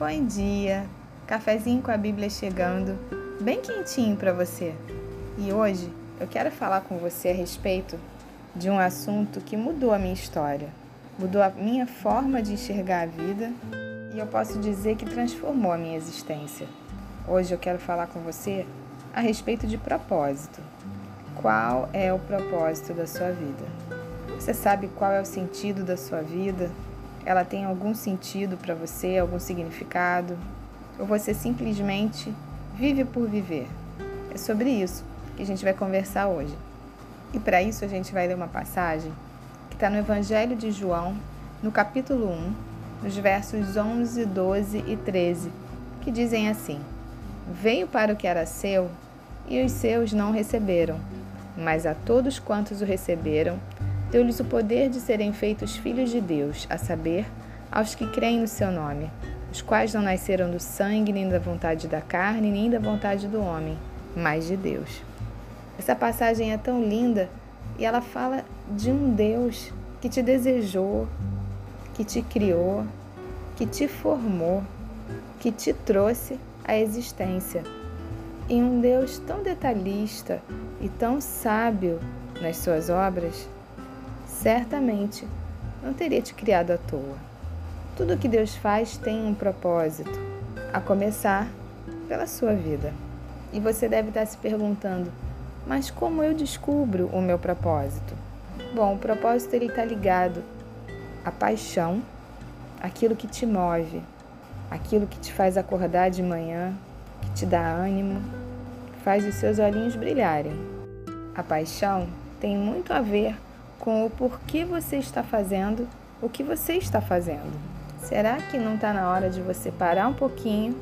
Bom dia! Cafezinho com a Bíblia chegando, bem quentinho para você. E hoje eu quero falar com você a respeito de um assunto que mudou a minha história, mudou a minha forma de enxergar a vida e eu posso dizer que transformou a minha existência. Hoje eu quero falar com você a respeito de propósito. Qual é o propósito da sua vida? Você sabe qual é o sentido da sua vida? Ela tem algum sentido para você, algum significado, ou você simplesmente vive por viver. É sobre isso que a gente vai conversar hoje. E para isso a gente vai ler uma passagem que está no Evangelho de João, no capítulo 1, nos versos 11, 12 e 13, que dizem assim: Veio para o que era seu e os seus não receberam, mas a todos quantos o receberam, deu-lhes o poder de serem feitos filhos de Deus, a saber, aos que creem no seu nome, os quais não nasceram do sangue, nem da vontade da carne, nem da vontade do homem, mas de Deus. Essa passagem é tão linda e ela fala de um Deus que te desejou, que te criou, que te formou, que te trouxe à existência. E um Deus tão detalhista e tão sábio nas suas obras certamente não teria te criado à toa. Tudo que Deus faz tem um propósito, a começar pela sua vida. E você deve estar se perguntando: mas como eu descubro o meu propósito? Bom, o propósito ele está ligado à paixão, aquilo que te move, aquilo que te faz acordar de manhã, que te dá ânimo, que faz os seus olhinhos brilharem. A paixão tem muito a ver com o porquê você está fazendo o que você está fazendo. Será que não está na hora de você parar um pouquinho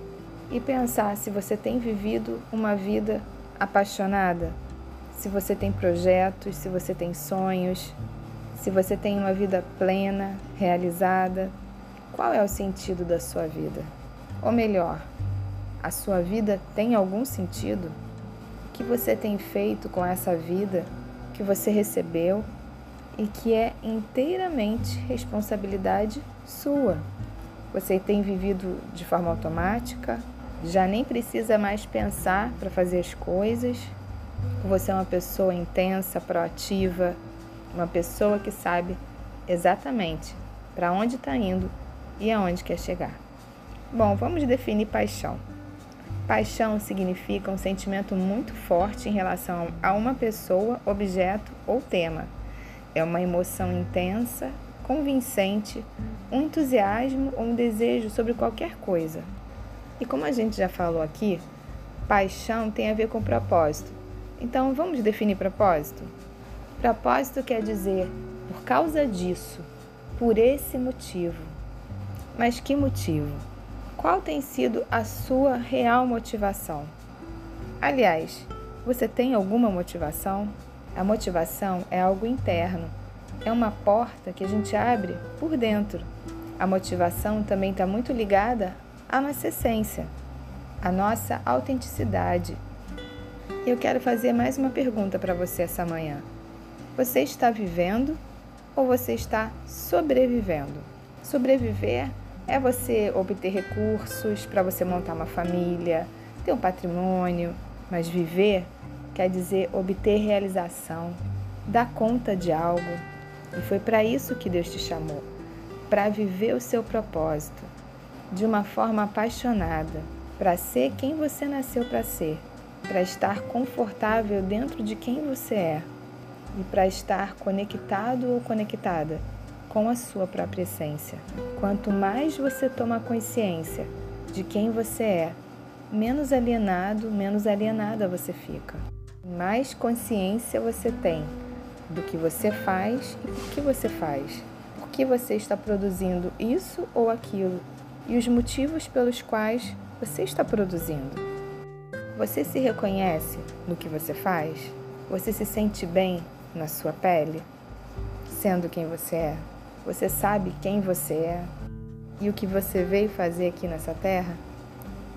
e pensar se você tem vivido uma vida apaixonada? Se você tem projetos, se você tem sonhos, se você tem uma vida plena, realizada? Qual é o sentido da sua vida? Ou melhor, a sua vida tem algum sentido? O que você tem feito com essa vida que você recebeu e que é inteiramente responsabilidade sua. Você tem vivido de forma automática, já nem precisa mais pensar para fazer as coisas. Você é uma pessoa intensa, proativa, uma pessoa que sabe exatamente para onde está indo e aonde quer chegar. Bom, vamos definir paixão. Paixão significa um sentimento muito forte em relação a uma pessoa, objeto ou tema é uma emoção intensa, convincente, um entusiasmo ou um desejo sobre qualquer coisa. E como a gente já falou aqui, paixão tem a ver com propósito. Então vamos definir propósito? Propósito quer dizer por causa disso, por esse motivo. Mas que motivo? Qual tem sido a sua real motivação? Aliás, você tem alguma motivação? A motivação é algo interno, é uma porta que a gente abre por dentro. A motivação também está muito ligada à nossa essência, à nossa autenticidade. E eu quero fazer mais uma pergunta para você essa manhã. Você está vivendo ou você está sobrevivendo? Sobreviver é você obter recursos para você montar uma família, ter um patrimônio, mas viver quer dizer obter realização, dar conta de algo. E foi para isso que Deus te chamou para viver o seu propósito de uma forma apaixonada, para ser quem você nasceu para ser, para estar confortável dentro de quem você é e para estar conectado ou conectada com a sua própria essência. Quanto mais você toma consciência de quem você é, menos alienado, menos alienada você fica mais consciência você tem do que você faz e por que você faz. Por que você está produzindo isso ou aquilo e os motivos pelos quais você está produzindo. Você se reconhece no que você faz? Você se sente bem na sua pele, sendo quem você é? Você sabe quem você é e o que você veio fazer aqui nessa terra?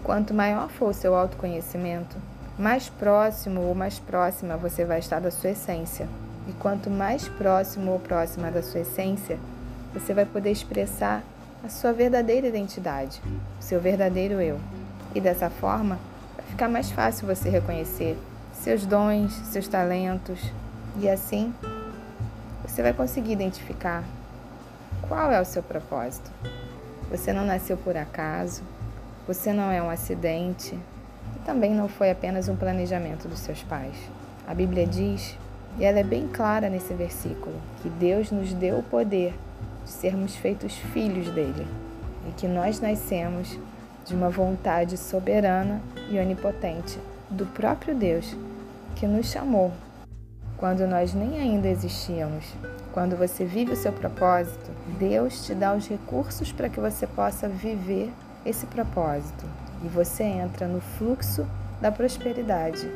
Quanto maior for o seu autoconhecimento, mais próximo ou mais próxima você vai estar da sua essência. E quanto mais próximo ou próxima da sua essência, você vai poder expressar a sua verdadeira identidade, o seu verdadeiro eu. E dessa forma, vai ficar mais fácil você reconhecer seus dons, seus talentos e assim você vai conseguir identificar qual é o seu propósito. Você não nasceu por acaso, você não é um acidente também não foi apenas um planejamento dos seus pais. A Bíblia diz, e ela é bem clara nesse versículo, que Deus nos deu o poder de sermos feitos filhos dele e que nós nascemos de uma vontade soberana e onipotente do próprio Deus que nos chamou quando nós nem ainda existíamos. Quando você vive o seu propósito, Deus te dá os recursos para que você possa viver esse propósito e você entra no fluxo da prosperidade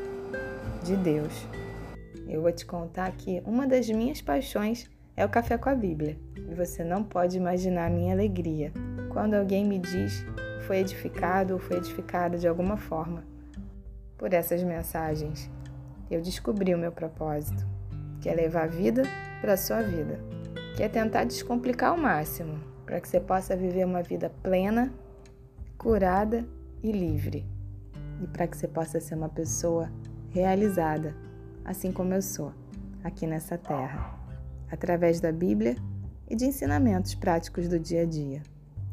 de Deus. Eu vou te contar que uma das minhas paixões é o café com a Bíblia. E você não pode imaginar a minha alegria quando alguém me diz foi edificado ou foi edificada de alguma forma por essas mensagens. Eu descobri o meu propósito, que é levar a vida para a sua vida, que é tentar descomplicar ao máximo, para que você possa viver uma vida plena, curada e livre. E para que você possa ser uma pessoa realizada, assim como eu sou, aqui nessa terra através da Bíblia e de ensinamentos práticos do dia a dia.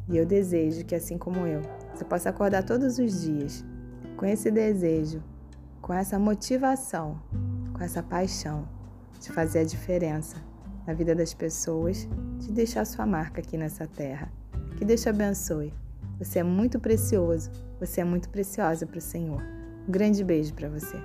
E eu desejo que, assim como eu, você possa acordar todos os dias com esse desejo, com essa motivação, com essa paixão de fazer a diferença na vida das pessoas, de deixar sua marca aqui nessa terra. Que Deus te abençoe. Você é muito precioso, você é muito preciosa para o Senhor. Um grande beijo para você.